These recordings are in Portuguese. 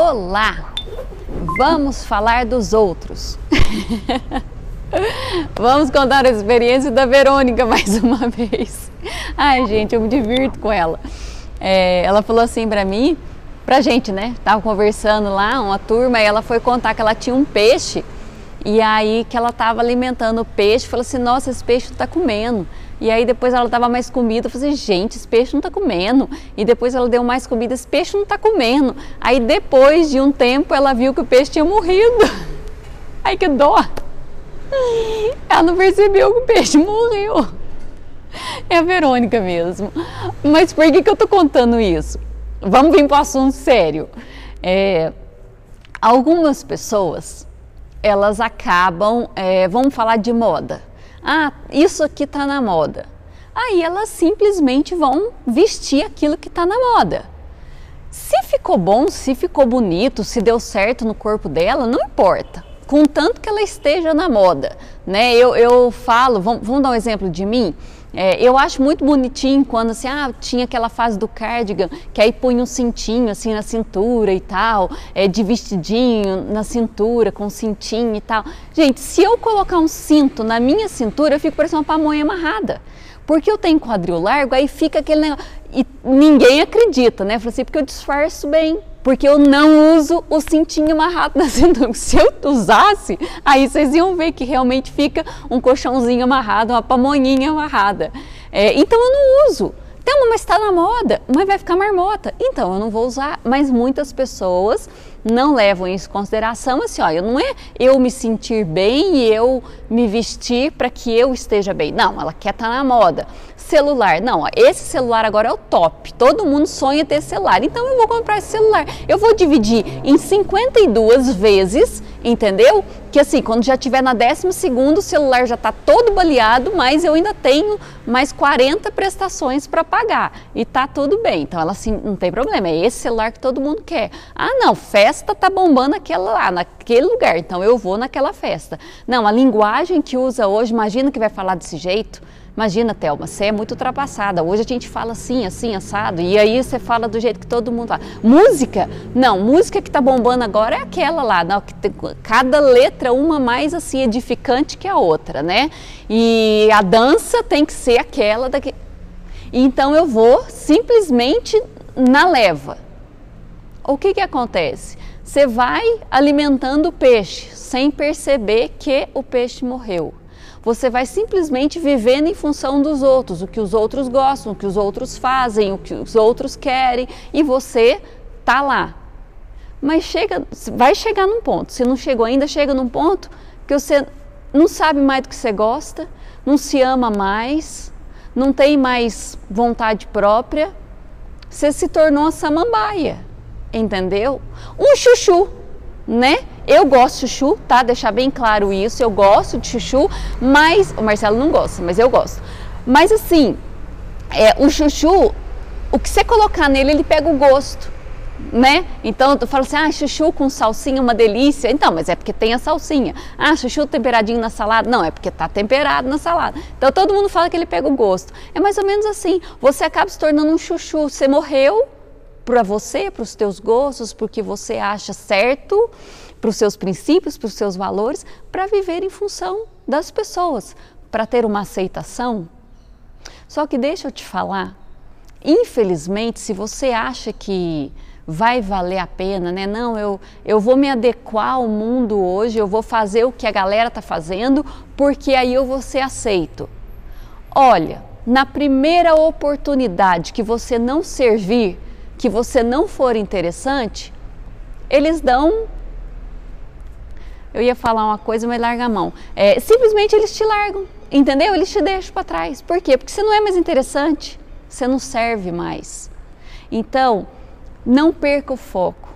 Olá! Vamos falar dos outros. Vamos contar a experiência da Verônica mais uma vez. Ai, gente, eu me divirto com ela. É, ela falou assim pra mim, pra gente, né? Tava conversando lá, uma turma, e ela foi contar que ela tinha um peixe e aí que ela tava alimentando o peixe, falou assim: Nossa, esse peixe não tá comendo. E aí depois ela dava mais comida, eu falei, assim, gente, esse peixe não tá comendo. E depois ela deu mais comida, esse peixe não tá comendo. Aí depois de um tempo ela viu que o peixe tinha morrido. Ai que dó! Ela não percebeu que o peixe morreu. É a Verônica mesmo. Mas por que, que eu tô contando isso? Vamos vir para o assunto sério. É, algumas pessoas, elas acabam, é, vamos falar de moda ah, isso aqui está na moda. Aí elas simplesmente vão vestir aquilo que está na moda. Se ficou bom, se ficou bonito, se deu certo no corpo dela, não importa. Contanto que ela esteja na moda, né? Eu, eu falo, vamos, vamos dar um exemplo de mim. É, eu acho muito bonitinho quando assim, ah, tinha aquela fase do cardigan, que aí põe um cintinho assim na cintura e tal, é, de vestidinho na cintura, com cintinho e tal. Gente, se eu colocar um cinto na minha cintura, eu fico parecendo uma pamonha amarrada. Porque eu tenho quadril largo, aí fica aquele negócio. E ninguém acredita, né? Falei assim, porque eu disfarço bem porque eu não uso o cintinho amarrado na cintura. Se eu usasse, aí vocês iam ver que realmente fica um colchãozinho amarrado, uma pamonhinha amarrada. É, então eu não uso. Então, mas está na moda, mas vai ficar marmota. Então eu não vou usar. Mas muitas pessoas não levam isso em consideração, assim, ó, não é eu me sentir bem e eu me vestir para que eu esteja bem. Não, ela quer estar tá na moda celular. Não, ó, esse celular agora é o top. Todo mundo sonha ter celular. Então eu vou comprar esse celular. Eu vou dividir em 52 vezes, entendeu? Que assim, quando já tiver na décima segundo, o celular já está todo baleado, mas eu ainda tenho mais 40 prestações para pagar. E tá tudo bem. Então ela assim, não tem problema. É esse celular que todo mundo quer. Ah, não, festa tá bombando aquela lá, naquele lugar. Então eu vou naquela festa. Não, a linguagem que usa hoje, imagina que vai falar desse jeito. Imagina, Thelma, você é muito ultrapassada. Hoje a gente fala assim, assim, assado. E aí você fala do jeito que todo mundo fala. Música? Não, música que tá bombando agora é aquela lá. Não, tem, cada letra, uma mais assim edificante que a outra, né? E a dança tem que ser aquela daqui. Então eu vou simplesmente na leva. O que que acontece? Você vai alimentando o peixe sem perceber que o peixe morreu você vai simplesmente vivendo em função dos outros, o que os outros gostam, o que os outros fazem, o que os outros querem, e você tá lá. Mas chega, vai chegar num ponto. Se não chegou ainda, chega num ponto que você não sabe mais do que você gosta, não se ama mais, não tem mais vontade própria. Você se tornou uma samambaia, entendeu? Um chuchu, né? Eu gosto de chuchu, tá? Deixar bem claro isso. Eu gosto de chuchu, mas o Marcelo não gosta, mas eu gosto. Mas assim, é, o chuchu, o que você colocar nele, ele pega o gosto, né? Então eu falo assim, ah, chuchu com salsinha, uma delícia. Então, mas é porque tem a salsinha. Ah, chuchu temperadinho na salada. Não, é porque tá temperado na salada. Então todo mundo fala que ele pega o gosto. É mais ou menos assim. Você acaba se tornando um chuchu. Você morreu para você, para os teus gostos, porque você acha certo para os seus princípios, para os seus valores, para viver em função das pessoas, para ter uma aceitação. Só que deixa eu te falar, infelizmente, se você acha que vai valer a pena, né? Não, eu, eu vou me adequar ao mundo hoje, eu vou fazer o que a galera está fazendo, porque aí eu vou ser aceito. Olha, na primeira oportunidade que você não servir, que você não for interessante, eles dão eu ia falar uma coisa, mas larga a mão. É, simplesmente eles te largam, entendeu? Eles te deixam para trás. Por quê? Porque você não é mais interessante, você não serve mais. Então, não perca o foco,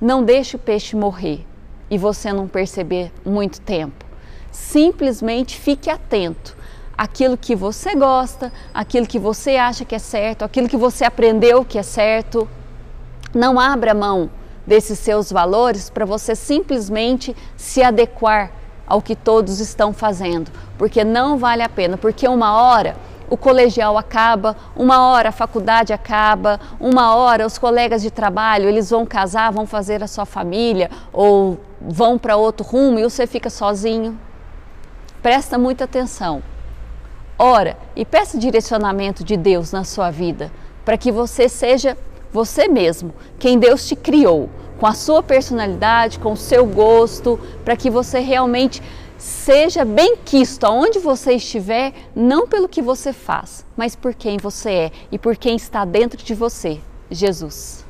não deixe o peixe morrer e você não perceber muito tempo. Simplesmente fique atento aquilo que você gosta, aquilo que você acha que é certo, aquilo que você aprendeu que é certo. Não abra mão desses seus valores para você simplesmente se adequar ao que todos estão fazendo, porque não vale a pena, porque uma hora o colegial acaba, uma hora a faculdade acaba, uma hora os colegas de trabalho, eles vão casar, vão fazer a sua família ou vão para outro rumo e você fica sozinho. Presta muita atenção. Ora e peça direcionamento de Deus na sua vida, para que você seja você mesmo, quem Deus te criou, com a sua personalidade, com o seu gosto, para que você realmente seja bem quisto aonde você estiver, não pelo que você faz, mas por quem você é e por quem está dentro de você, Jesus.